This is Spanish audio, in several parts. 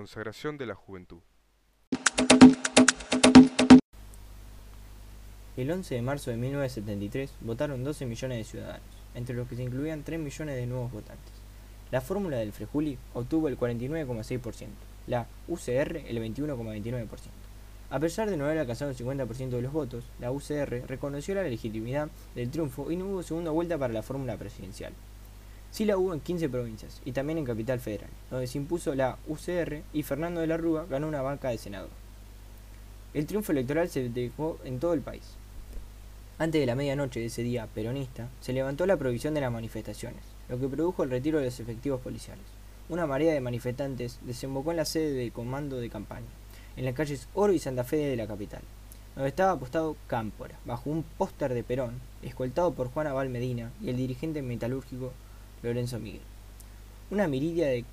consagración de la juventud. El 11 de marzo de 1973 votaron 12 millones de ciudadanos, entre los que se incluían 3 millones de nuevos votantes. La fórmula del Frejuli obtuvo el 49,6%, la UCR el 21,29%. A pesar de no haber alcanzado el 50% de los votos, la UCR reconoció la legitimidad del triunfo y no hubo segunda vuelta para la fórmula presidencial. Sí la hubo en 15 provincias y también en Capital Federal, donde se impuso la UCR y Fernando de la Rúa ganó una banca de senador. El triunfo electoral se dejó en todo el país. Antes de la medianoche de ese día peronista, se levantó la prohibición de las manifestaciones, lo que produjo el retiro de los efectivos policiales. Una marea de manifestantes desembocó en la sede del comando de campaña en las calles Oro y Santa Fe de la capital, donde estaba apostado Cámpora, bajo un póster de Perón, escoltado por Juan Abal Medina y el dirigente metalúrgico Lorenzo Miguel. Una miridia de,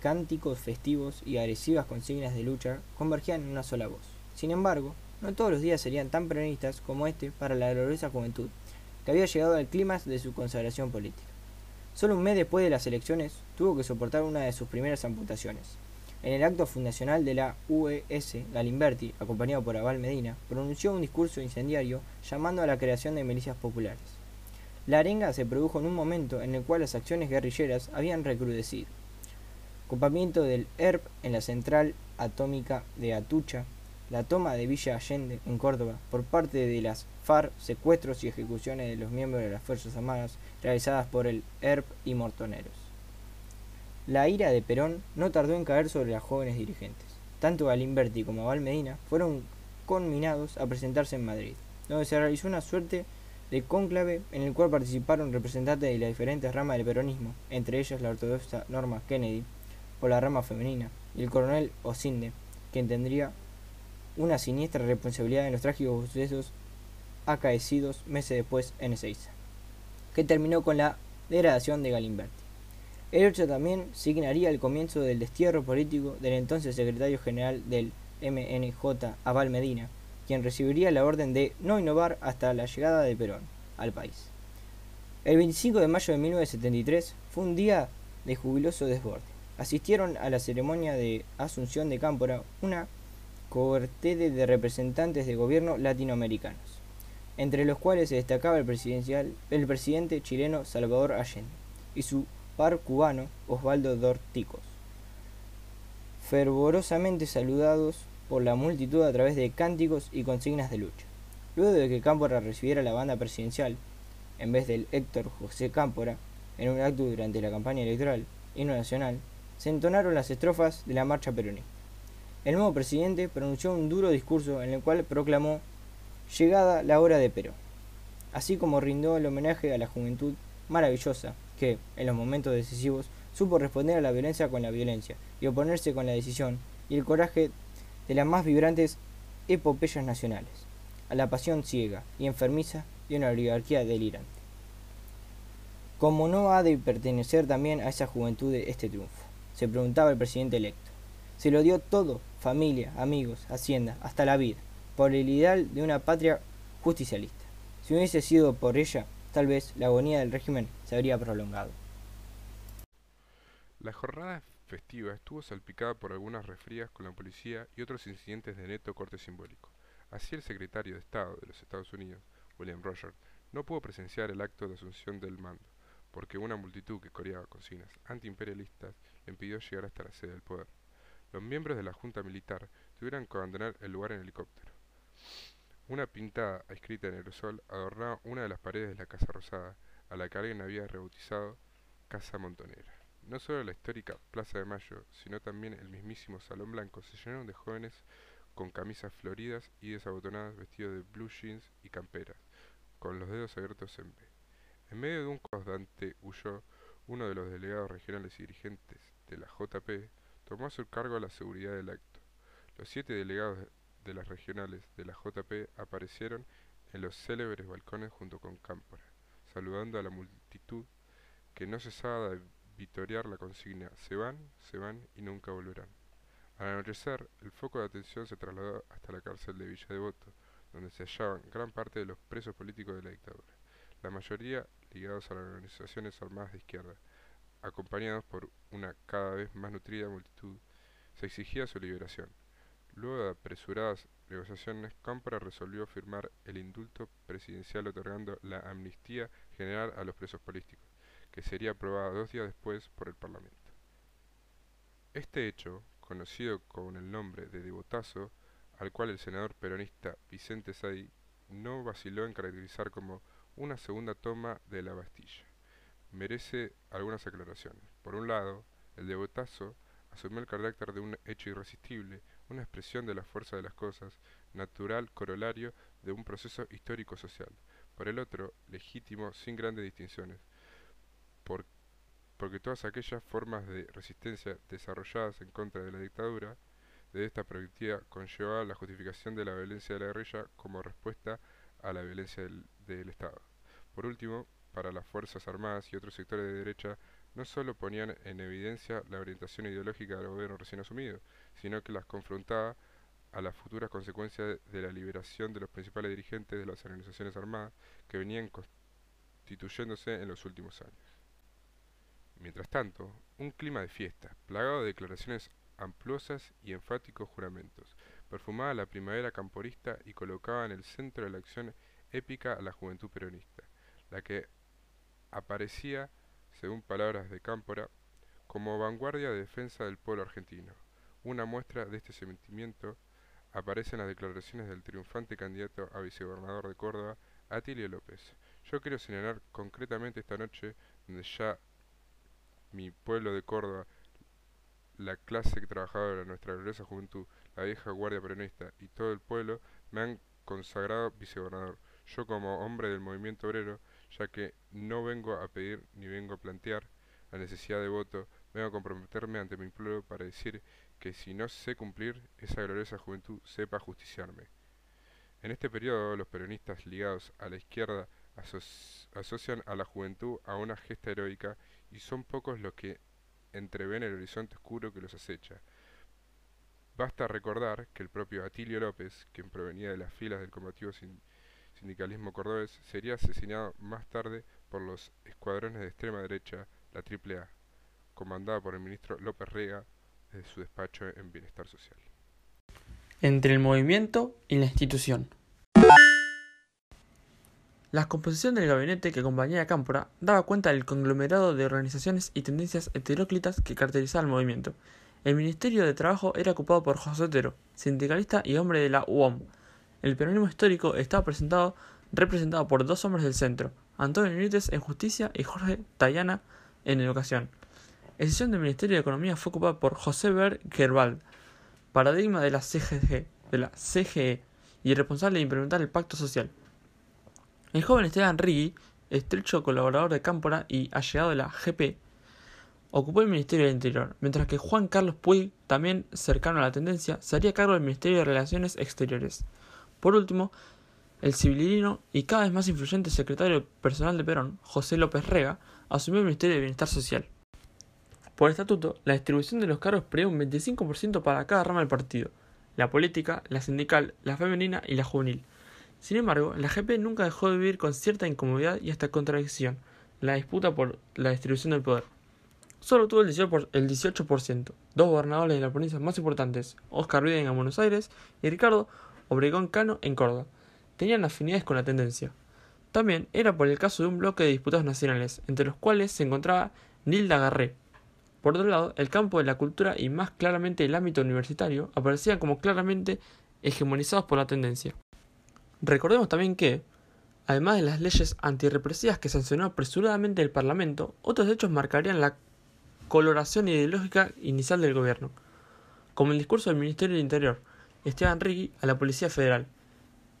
cánticos festivos y agresivas consignas de lucha convergían en una sola voz. Sin embargo, no todos los días serían tan peronistas como este para la gloriosa juventud, que había llegado al clímax de su consagración política. Solo un mes después de las elecciones, tuvo que soportar una de sus primeras amputaciones, en el acto fundacional de la UES, Galimberti, acompañado por Abal Medina, pronunció un discurso incendiario llamando a la creación de milicias populares. La arenga se produjo en un momento en el cual las acciones guerrilleras habían recrudecido. Copamiento del ERP en la central atómica de Atucha, la toma de Villa Allende en Córdoba por parte de las FARC, secuestros y ejecuciones de los miembros de las Fuerzas Armadas realizadas por el ERP y Mortoneros. La ira de Perón no tardó en caer sobre las jóvenes dirigentes. Tanto Galimberti como Val Medina fueron conminados a presentarse en Madrid, donde se realizó una suerte de cónclave en el cual participaron representantes de las diferentes ramas del peronismo, entre ellas la ortodoxa Norma Kennedy, por la rama femenina, y el coronel Osinde, quien tendría una siniestra responsabilidad en los trágicos sucesos acaecidos meses después en Ezeiza, que terminó con la degradación de Galimberti. El hecho también signaría el comienzo del destierro político del entonces secretario general del MNJ, Abal Medina, quien recibiría la orden de no innovar hasta la llegada de Perón al país. El 25 de mayo de 1973 fue un día de jubiloso desborde. Asistieron a la ceremonia de Asunción de Cámpora una cohorte de representantes de gobierno latinoamericanos, entre los cuales se destacaba el, presidencial, el presidente chileno Salvador Allende y su par cubano Osvaldo Dorticos, fervorosamente saludados por la multitud a través de cánticos y consignas de lucha. Luego de que Cámpora recibiera la banda presidencial, en vez del Héctor José Cámpora, en un acto durante la campaña electoral, himno nacional, se entonaron las estrofas de la marcha peronista. El nuevo presidente pronunció un duro discurso en el cual proclamó llegada la hora de Perón, así como rindó el homenaje a la juventud maravillosa que, en los momentos decisivos, supo responder a la violencia con la violencia y oponerse con la decisión y el coraje de las más vibrantes epopeyas nacionales, a la pasión ciega y enfermiza de una oligarquía delirante. Como no ha de pertenecer también a esa juventud este triunfo? Se preguntaba el presidente electo. Se lo dio todo, familia, amigos, hacienda, hasta la vida, por el ideal de una patria justicialista. Si hubiese sido por ella, tal vez la agonía del régimen se habría prolongado. La jornada festiva estuvo salpicada por algunas resfrías con la policía y otros incidentes de neto corte simbólico. Así el secretario de Estado de los Estados Unidos, William Rogers, no pudo presenciar el acto de asunción del mando, porque una multitud que coreaba consignas antiimperialistas le impidió llegar hasta la sede del poder. Los miembros de la Junta Militar tuvieron que abandonar el lugar en helicóptero. Una pintada escrita en aerosol adornaba una de las paredes de la Casa Rosada, a la que alguien había rebautizado Casa Montonera. No solo la histórica Plaza de Mayo, sino también el mismísimo Salón Blanco se llenaron de jóvenes con camisas floridas y desabotonadas vestidos de blue jeans y camperas, con los dedos abiertos en B. En medio de un Dante huyó uno de los delegados regionales y dirigentes de la JP, tomó a su cargo la seguridad del acto. Los siete delegados de las regionales de la JP aparecieron en los célebres balcones junto con Cámpora, saludando a la multitud que no cesaba de vitorear la consigna se van, se van y nunca volverán. Al anochecer, el foco de atención se trasladó hasta la cárcel de Villa Devoto, donde se hallaban gran parte de los presos políticos de la dictadura, la mayoría ligados a las organizaciones armadas de izquierda, acompañados por una cada vez más nutrida multitud, se exigía su liberación. Luego de apresuradas negociaciones, Cámpora resolvió firmar el indulto presidencial otorgando la amnistía general a los presos políticos, que sería aprobada dos días después por el Parlamento. Este hecho, conocido con el nombre de devotazo, al cual el senador peronista Vicente Sadi no vaciló en caracterizar como una segunda toma de la Bastilla. Merece algunas aclaraciones. Por un lado, el devotazo asumió el carácter de un hecho irresistible, una expresión de la fuerza de las cosas, natural corolario de un proceso histórico-social. Por el otro, legítimo, sin grandes distinciones, porque todas aquellas formas de resistencia desarrolladas en contra de la dictadura de esta perspectiva conllevaba la justificación de la violencia de la guerrilla como respuesta a la violencia del, del Estado. Por último, para las Fuerzas Armadas y otros sectores de derecha, no solo ponían en evidencia la orientación ideológica del gobierno recién asumido, sino que las confrontaba a las futuras consecuencias de la liberación de los principales dirigentes de las organizaciones armadas que venían constituyéndose en los últimos años. Mientras tanto, un clima de fiesta, plagado de declaraciones amplosas y enfáticos juramentos, perfumaba la primavera camporista y colocaba en el centro de la acción épica a la juventud peronista, la que aparecía, según palabras de Cámpora, como vanguardia de defensa del pueblo argentino. Una muestra de este sentimiento aparece en las declaraciones del triunfante candidato a vicegobernador de Córdoba, Atilio López. Yo quiero señalar concretamente esta noche, donde ya mi pueblo de Córdoba, la clase trabajadora, nuestra gloriosa juventud, la vieja guardia peronista y todo el pueblo me han consagrado vicegobernador. Yo como hombre del movimiento obrero, ya que no vengo a pedir ni vengo a plantear la necesidad de voto, vengo a comprometerme ante mi pueblo para decir que si no sé cumplir, esa gloriosa juventud sepa justiciarme. En este periodo, los peronistas ligados a la izquierda asocian a la juventud a una gesta heroica y son pocos los que entreven el horizonte oscuro que los acecha. Basta recordar que el propio Atilio López, quien provenía de las filas del combativo sindicalismo cordobés, sería asesinado más tarde por los escuadrones de extrema derecha, la AAA, comandada por el ministro López Rega desde su despacho en Bienestar Social. Entre el movimiento y la institución. La composición del gabinete que acompañaba a Cámpora daba cuenta del conglomerado de organizaciones y tendencias heteróclitas que caracterizaba el movimiento. El Ministerio de Trabajo era ocupado por José Otero, sindicalista y hombre de la UOM. El peronismo histórico estaba presentado, representado por dos hombres del centro, Antonio Benítez en Justicia y Jorge Tayana en Educación. La sesión del Ministerio de Economía fue ocupada por José Ber Gerbald, paradigma de la de la CGE y responsable de implementar el pacto social. El joven Esteban Riggi, estrecho colaborador de Cámpora y allegado de la GP, ocupó el Ministerio del Interior, mientras que Juan Carlos Puig, también cercano a la tendencia, se haría cargo del Ministerio de Relaciones Exteriores. Por último, el civilino y cada vez más influyente secretario personal de Perón, José López Rega, asumió el Ministerio de Bienestar Social. Por estatuto, la distribución de los cargos prevé un 25% para cada rama del partido, la política, la sindical, la femenina y la juvenil. Sin embargo, la GP nunca dejó de vivir con cierta incomodidad y hasta contradicción la disputa por la distribución del poder. Solo tuvo el 18%, dos gobernadores de las provincias más importantes, Oscar Biden en Buenos Aires y Ricardo Obregón Cano en Córdoba. Tenían afinidades con la tendencia. También era por el caso de un bloque de diputados nacionales, entre los cuales se encontraba Nilda Garré. Por otro lado, el campo de la cultura y más claramente el ámbito universitario aparecían como claramente hegemonizados por la tendencia. Recordemos también que, además de las leyes antirrepresivas que sancionó apresuradamente el Parlamento, otros hechos marcarían la coloración ideológica inicial del gobierno, como el discurso del Ministerio del Interior, Esteban Rigui, a la Policía Federal.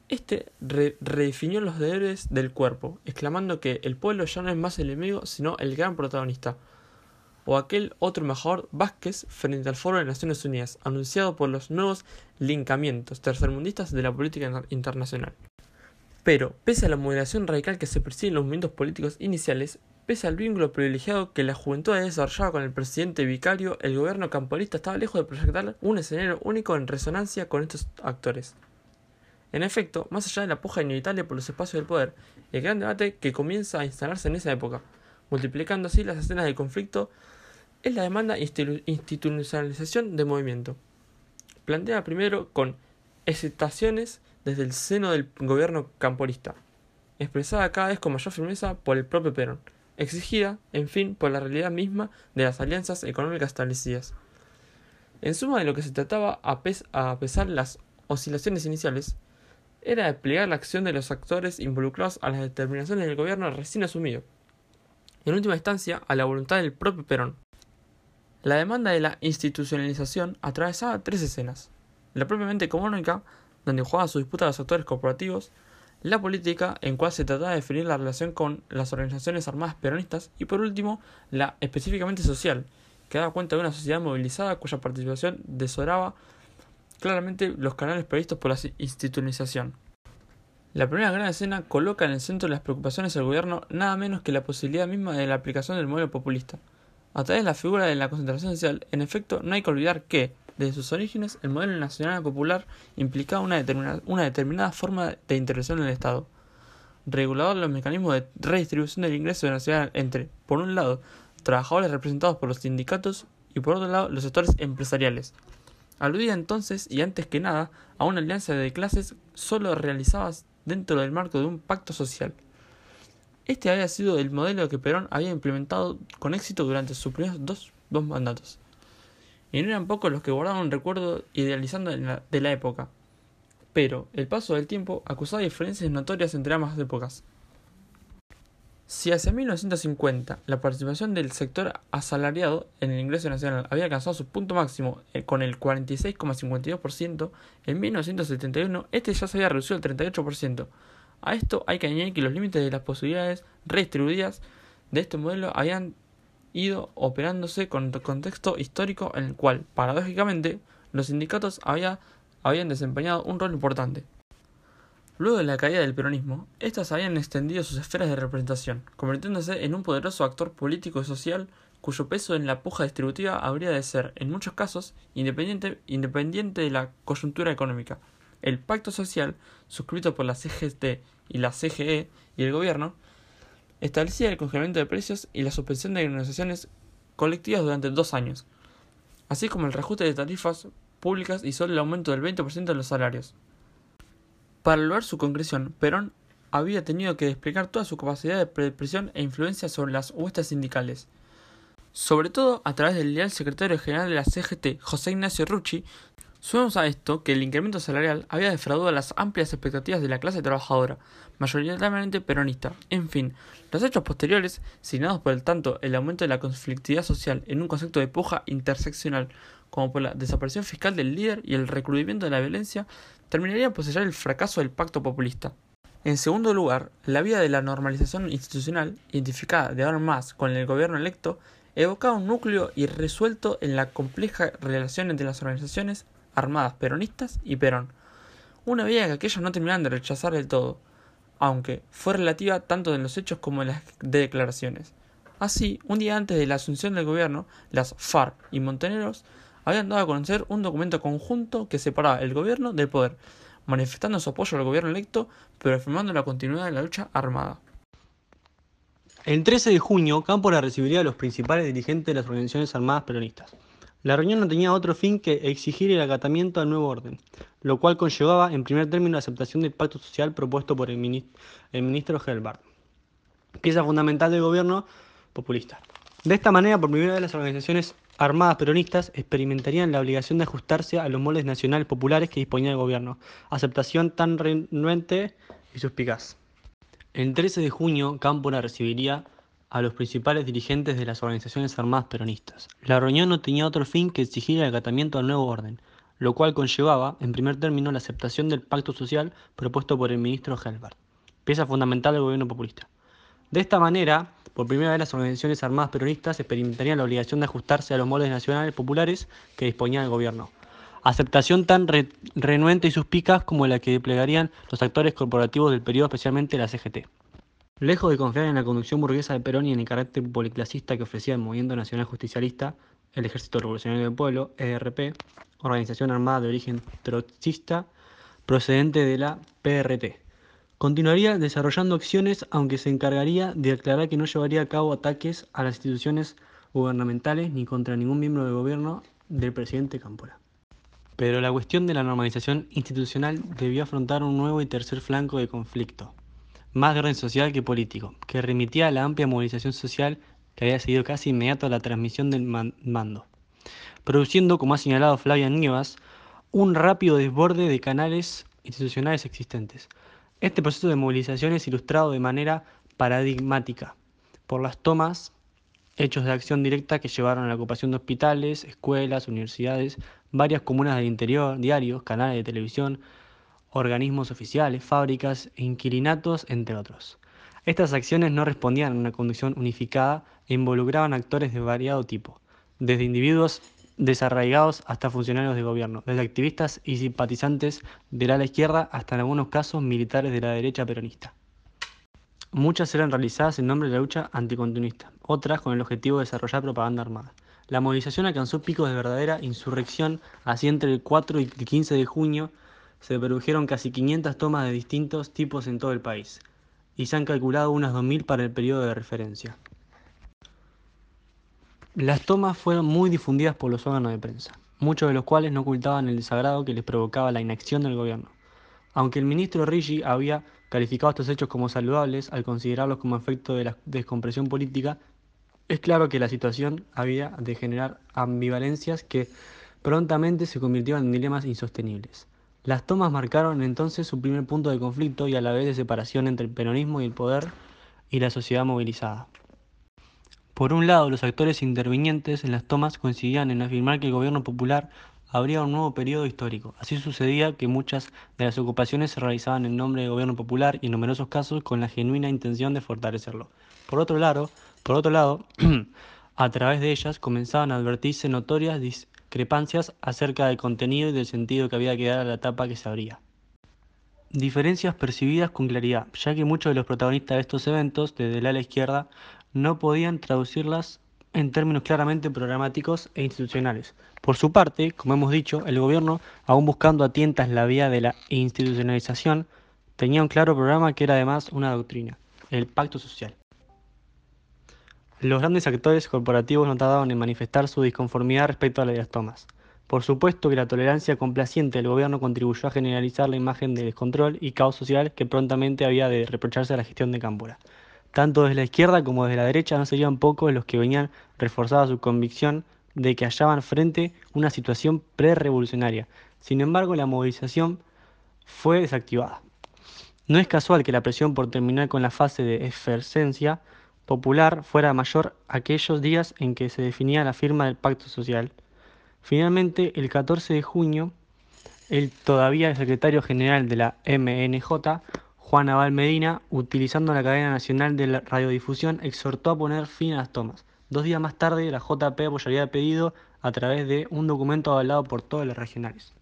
Este redefinió los deberes del cuerpo, exclamando que el pueblo ya no es más el enemigo, sino el gran protagonista. O aquel otro embajador Vázquez frente al Foro de Naciones Unidas, anunciado por los nuevos linkamientos tercermundistas de la política internacional. Pero, pese a la moderación radical que se percibe en los movimientos políticos iniciales, pese al vínculo privilegiado que la juventud ha desarrollado con el presidente vicario, el gobierno camporista estaba lejos de proyectar un escenario único en resonancia con estos actores. En efecto, más allá de la puja inevitable por los espacios del poder, el gran debate que comienza a instalarse en esa época, multiplicando así las escenas de conflicto, es la demanda institucionalización de movimiento. Plantea primero con excitaciones desde el seno del gobierno camporista, expresada cada vez con mayor firmeza por el propio Perón, exigida, en fin, por la realidad misma de las alianzas económicas establecidas. En suma de lo que se trataba, a, pesar de las oscilaciones iniciales, era desplegar la acción de los actores involucrados a las determinaciones del gobierno recién asumido. En última instancia, a la voluntad del propio Perón. La demanda de la institucionalización atravesaba tres escenas. La propiamente económica, donde jugaba su disputa los actores corporativos, la política, en cual se trataba de definir la relación con las organizaciones armadas peronistas, y por último, la específicamente social, que daba cuenta de una sociedad movilizada cuya participación desoraba claramente los canales previstos por la institucionalización. La primera gran escena coloca en el centro de las preocupaciones del gobierno nada menos que la posibilidad misma de la aplicación del modelo populista. A través de la figura de la concentración social, en efecto, no hay que olvidar que, desde sus orígenes, el modelo nacional popular implicaba una, una determinada forma de intervención en el Estado, regulador de los mecanismos de redistribución del ingreso nacional entre, por un lado, trabajadores representados por los sindicatos y por otro lado, los sectores empresariales. Aludía entonces, y antes que nada, a una alianza de clases solo realizadas dentro del marco de un pacto social. Este había sido el modelo que Perón había implementado con éxito durante sus primeros dos, mandatos y no eran pocos los que guardaban un recuerdo idealizando de la época. Pero el paso del tiempo acusaba diferencias notorias entre ambas épocas. Si hacia 1950 la participación del sector asalariado en el ingreso nacional había alcanzado su punto máximo eh, con el 46,52%, en 1971 este ya se había reducido al 38%. A esto hay que añadir que los límites de las posibilidades redistribuidas de este modelo habían ido operándose con un contexto histórico en el cual, paradójicamente, los sindicatos había, habían desempeñado un rol importante. Luego de la caída del peronismo, éstas habían extendido sus esferas de representación, convirtiéndose en un poderoso actor político y social cuyo peso en la puja distributiva habría de ser, en muchos casos, independiente, independiente de la coyuntura económica. El pacto social, suscrito por la CGT y la CGE y el gobierno, establecía el congelamiento de precios y la suspensión de negociaciones colectivas durante dos años, así como el reajuste de tarifas públicas y solo el aumento del 20% de los salarios. Para lograr su concreción, Perón había tenido que desplegar toda su capacidad de presión e influencia sobre las huestes sindicales, sobre todo a través del leal secretario general de la CGT, José Ignacio Rucci, Sumemos a esto que el incremento salarial había defraudado las amplias expectativas de la clase trabajadora, mayoritariamente peronista. En fin, los hechos posteriores, signados por el tanto el aumento de la conflictividad social en un concepto de puja interseccional, como por la desaparición fiscal del líder y el recrudimiento de la violencia, terminarían por sellar el fracaso del pacto populista. En segundo lugar, la vía de la normalización institucional, identificada de ahora más con el gobierno electo, evocaba un núcleo irresuelto en la compleja relación entre las organizaciones armadas peronistas y Perón, una vía que aquellos no terminaron de rechazar del todo, aunque fue relativa tanto en los hechos como en las declaraciones. Así, un día antes de la asunción del gobierno, las FARC y Monteneros habían dado a conocer un documento conjunto que separaba el gobierno del poder, manifestando su apoyo al gobierno electo, pero afirmando la continuidad de la lucha armada. El 13 de junio, Cámpora recibiría a los principales dirigentes de las organizaciones armadas peronistas. La reunión no tenía otro fin que exigir el acatamiento al nuevo orden, lo cual conllevaba en primer término la aceptación del pacto social propuesto por el, ministro Helbart, pieza fundamental del gobierno populista. De esta manera, por primera vez las organizaciones armadas peronistas experimentarían la obligación de ajustarse a los moldes nacionales populares que disponía el gobierno, aceptación tan renuente y suspicaz. El 13 de junio, Cámpora recibiría a los principales dirigentes de las organizaciones armadas peronistas. La reunión no tenía otro fin que exigir el acatamiento al nuevo orden, lo cual conllevaba, en primer término, la aceptación del pacto social propuesto por el ministro Helbert, pieza fundamental del gobierno populista. De esta manera, por primera vez las organizaciones armadas peronistas experimentarían la obligación de ajustarse a los moldes nacionales populares que disponía el gobierno. Aceptación tan renuente y suspicaz como la que desplegarían los actores corporativos del periodo, especialmente la CGT. Lejos de confiar en la conducción burguesa de Perón y en el carácter policlasista que ofrecía el Movimiento Nacional Justicialista, el Ejército Revolucionario del Pueblo, ERP, organización armada de origen trotskista procedente de la PRT, Continuaría desarrollando acciones, aunque se encargaría de aclarar que no llevaría a cabo ataques a las instituciones gubernamentales ni contra ningún miembro del gobierno del presidente Cámpora. Pero la cuestión de la normalización institucional debió afrontar un nuevo y tercer flanco de conflicto, más de orden social que político, que remitía a la amplia movilización social que había seguido casi inmediato a la transmisión del mando, produciendo, como ha señalado Flavia Nievas, un rápido desborde de canales institucionales existentes. Este proceso de movilización es ilustrado de manera paradigmática por las tomas, hechos de acción directa que llevaron a la ocupación de hospitales, escuelas, universidades, varias comunas del interior, diarios, canales de televisión, organismos oficiales, fábricas e inquilinatos, entre otros. Estas acciones no respondían a una conducción unificada e involucraban actores de variado tipo, desde individuos desarraigados hasta funcionarios de gobierno, desde activistas y simpatizantes de la izquierda hasta en algunos casos militares de la derecha peronista. Muchas eran realizadas en nombre de la lucha anticontinuista, otras con el objetivo de desarrollar propaganda armada. La movilización alcanzó picos de verdadera insurrección, así entre el 4 y el 15 de junio se produjeron casi 500 tomas de distintos tipos en todo el país, y se han calculado unas 2.000 para el periodo de referencia. Las tomas fueron muy difundidas por los órganos de prensa, muchos de los cuales no ocultaban el desagrado que les provocaba la inacción del gobierno. Aunque el ministro Rigi había calificado estos hechos como saludables al considerarlos como efecto de la descompresión política, es claro que la situación había de generar ambivalencias que prontamente se convirtieron en dilemas insostenibles. Las tomas marcaron entonces su primer punto de conflicto y a la vez de separación entre el peronismo y el poder y la sociedad movilizada. Por un lado, los actores intervinientes en las tomas coincidían en afirmar que el gobierno popular habría un nuevo periodo histórico. Así sucedía que muchas de las ocupaciones se realizaban en nombre del gobierno popular y en numerosos casos con la genuina intención de fortalecerlo. Por otro lado, por otro lado a través de ellas comenzaban a advertirse notorias discrepancias acerca del contenido y del sentido que había que dar a la etapa que se abría. Diferencias percibidas con claridad, ya que muchos de los protagonistas de estos eventos, desde el ala izquierda, no podían traducirlas en términos claramente programáticos e institucionales. Por su parte, como hemos dicho, el gobierno, aún buscando a tientas la vía de la institucionalización, tenía un claro programa que era además una doctrina, el pacto social. Los grandes actores corporativos no tardaban en manifestar su disconformidad respecto a las tomas. Por supuesto que la tolerancia complaciente del gobierno contribuyó a generalizar la imagen de descontrol y caos social que prontamente había de reprocharse a la gestión de Cámpora. Tanto desde la izquierda como desde la derecha no serían pocos los que venían reforzada su convicción de que hallaban frente una situación pre-revolucionaria. Sin embargo, la movilización fue desactivada. No es casual que la presión por terminar con la fase de efervescencia popular fuera mayor aquellos días en que se definía la firma del pacto social. Finalmente, el 14 de junio, el todavía secretario general de la MNJ Juan Abal Medina, utilizando la cadena nacional de radiodifusión, exhortó a poner fin a las tomas. Dos días más tarde, la JP apoyaría el pedido a través de un documento avalado por todas las regionales.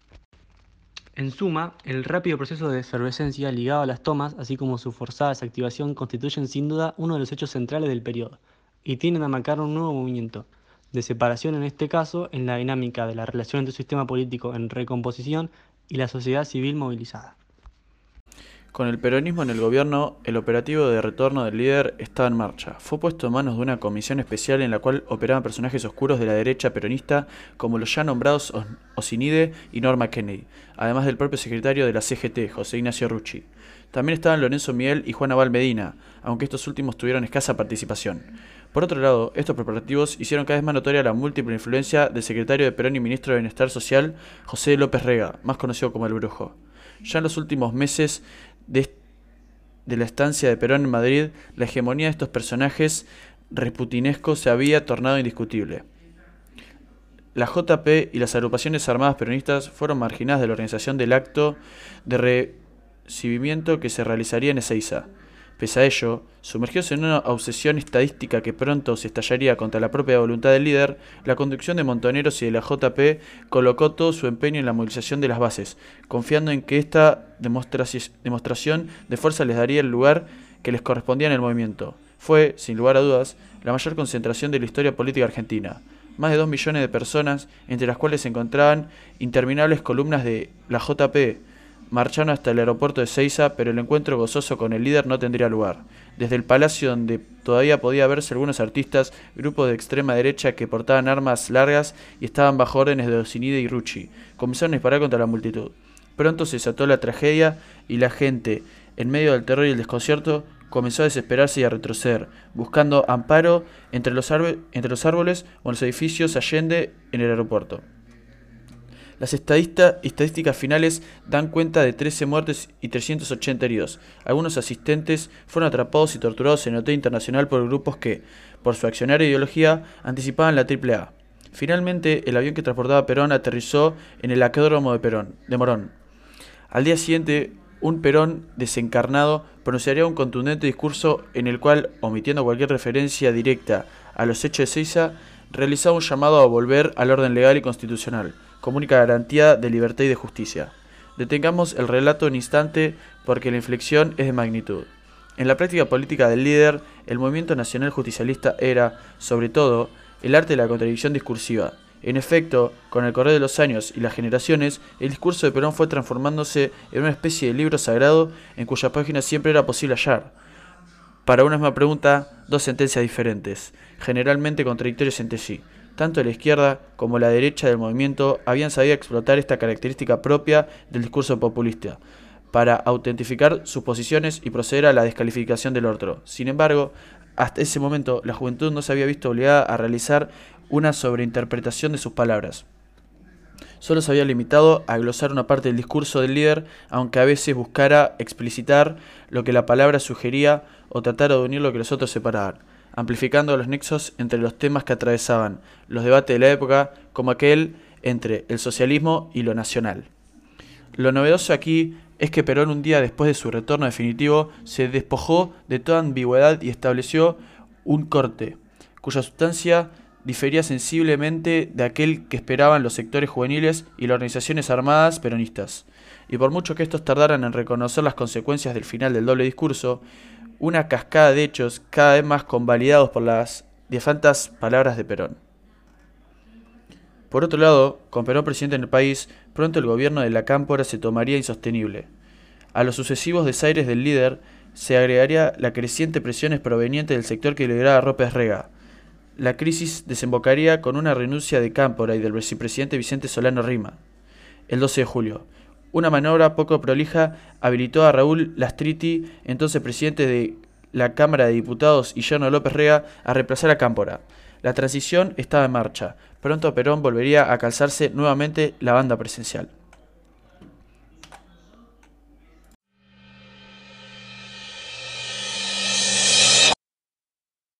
En suma, el rápido proceso de efervescencia ligado a las tomas, así como su forzada desactivación, constituyen sin duda uno de los hechos centrales del periodo, y tienden a marcar un nuevo movimiento, de separación en este caso en la dinámica de la relación entre el sistema político en recomposición y la sociedad civil movilizada. Con el peronismo en el gobierno, el operativo de retorno del líder estaba en marcha. Fue puesto en manos de una comisión especial en la cual operaban personajes oscuros de la derecha peronista como los ya nombrados Osinide y Norma Kennedy, además del propio secretario de la CGT, José Ignacio Rucci. También estaban Lorenzo Miguel y Juan Abal Medina, aunque estos últimos tuvieron escasa participación. Por otro lado, estos preparativos hicieron cada vez más notoria la múltiple influencia del secretario de Perón y ministro de Bienestar Social, José López Rega, más conocido como el Brujo. Ya en los últimos meses de, la estancia de Perón en Madrid, la hegemonía de estos personajes reputinescos se había tornado indiscutible. La JP y las agrupaciones armadas peronistas fueron marginadas de la organización del acto de recibimiento que se realizaría en Ezeiza. Pese a ello, sumergióse en una obsesión estadística que pronto se estallaría contra la propia voluntad del líder, la conducción de Montoneros y de la JP colocó todo su empeño en la movilización de las bases, confiando en que esta demostración de fuerza les daría el lugar que les correspondía en el movimiento. Fue, sin lugar a dudas, la mayor concentración de la historia política argentina. Más de dos millones de personas, entre las cuales se encontraban interminables columnas de la JP, marcharon hasta el aeropuerto de Seiza, pero el encuentro gozoso con el líder no tendría lugar. Desde el palacio donde todavía podía verse algunos artistas, grupos de extrema derecha que portaban armas largas y estaban bajo órdenes de Osinide y Rucci, comenzaron a disparar contra la multitud. Pronto se desató la tragedia y la gente, en medio del terror y el desconcierto, comenzó a desesperarse y a retroceder, buscando amparo entre los, entre los árboles o en los edificios allende en el aeropuerto. Las estadísticas finales dan cuenta de 13 muertes y 380 heridos. Algunos asistentes fueron atrapados y torturados en el hotel internacional por grupos que, por su accionaria e ideología, anticipaban la AAA. Finalmente, el avión que transportaba a Perón aterrizó en el acódromo de, Perón, de Morón. Al día siguiente, un Perón desencarnado pronunciaría un contundente discurso en el cual, omitiendo cualquier referencia directa a los hechos de Seiza, realizaba un llamado a volver al orden legal y constitucional, como única garantía de libertad y de justicia. Detengamos el relato un instante porque la inflexión es de magnitud. En la práctica política del líder, el movimiento nacional justicialista era, sobre todo, el arte de la contradicción discursiva, en efecto, con el correr de los años y las generaciones, el discurso de Perón fue transformándose en una especie de libro sagrado en cuyas páginas siempre era posible hallar. Para una misma pregunta, dos sentencias diferentes, generalmente contradictorias entre sí. Tanto la izquierda como la derecha del movimiento habían sabido explotar esta característica propia del discurso populista para autentificar sus posiciones y proceder a la descalificación del otro. Sin embargo, hasta ese momento la juventud no se había visto obligada a realizar una sobreinterpretación de sus palabras. Solo se había limitado a glosar una parte del discurso del líder, aunque a veces buscara explicitar lo que la palabra sugería o tratar de unir lo que los otros separaban, amplificando los nexos entre los temas que atravesaban los debates de la época, como aquel entre el socialismo y lo nacional. Lo novedoso aquí es que Perón un día después de su retorno definitivo se despojó de toda ambigüedad y estableció un corte, cuya sustancia difería sensiblemente de aquel que esperaban los sectores juveniles y las organizaciones armadas peronistas. Y por mucho que estos tardaran en reconocer las consecuencias del final del doble discurso, una cascada de hechos cada vez más convalidados por las diafantas palabras de Perón. Por otro lado, con Perón presidente en el país, pronto el gobierno de la Cámpora se tomaría insostenible. A los sucesivos desaires del líder se agregaría la creciente presión proveniente del sector que lideraba López Rega, la crisis desembocaría con una renuncia de Cámpora y del vicepresidente Vicente Solano Rima. El 12 de julio, una maniobra poco prolija habilitó a Raúl Lastriti, entonces presidente de la Cámara de Diputados, y Llano López Rega, a reemplazar a Cámpora. La transición estaba en marcha. Pronto Perón volvería a calzarse nuevamente la banda presencial.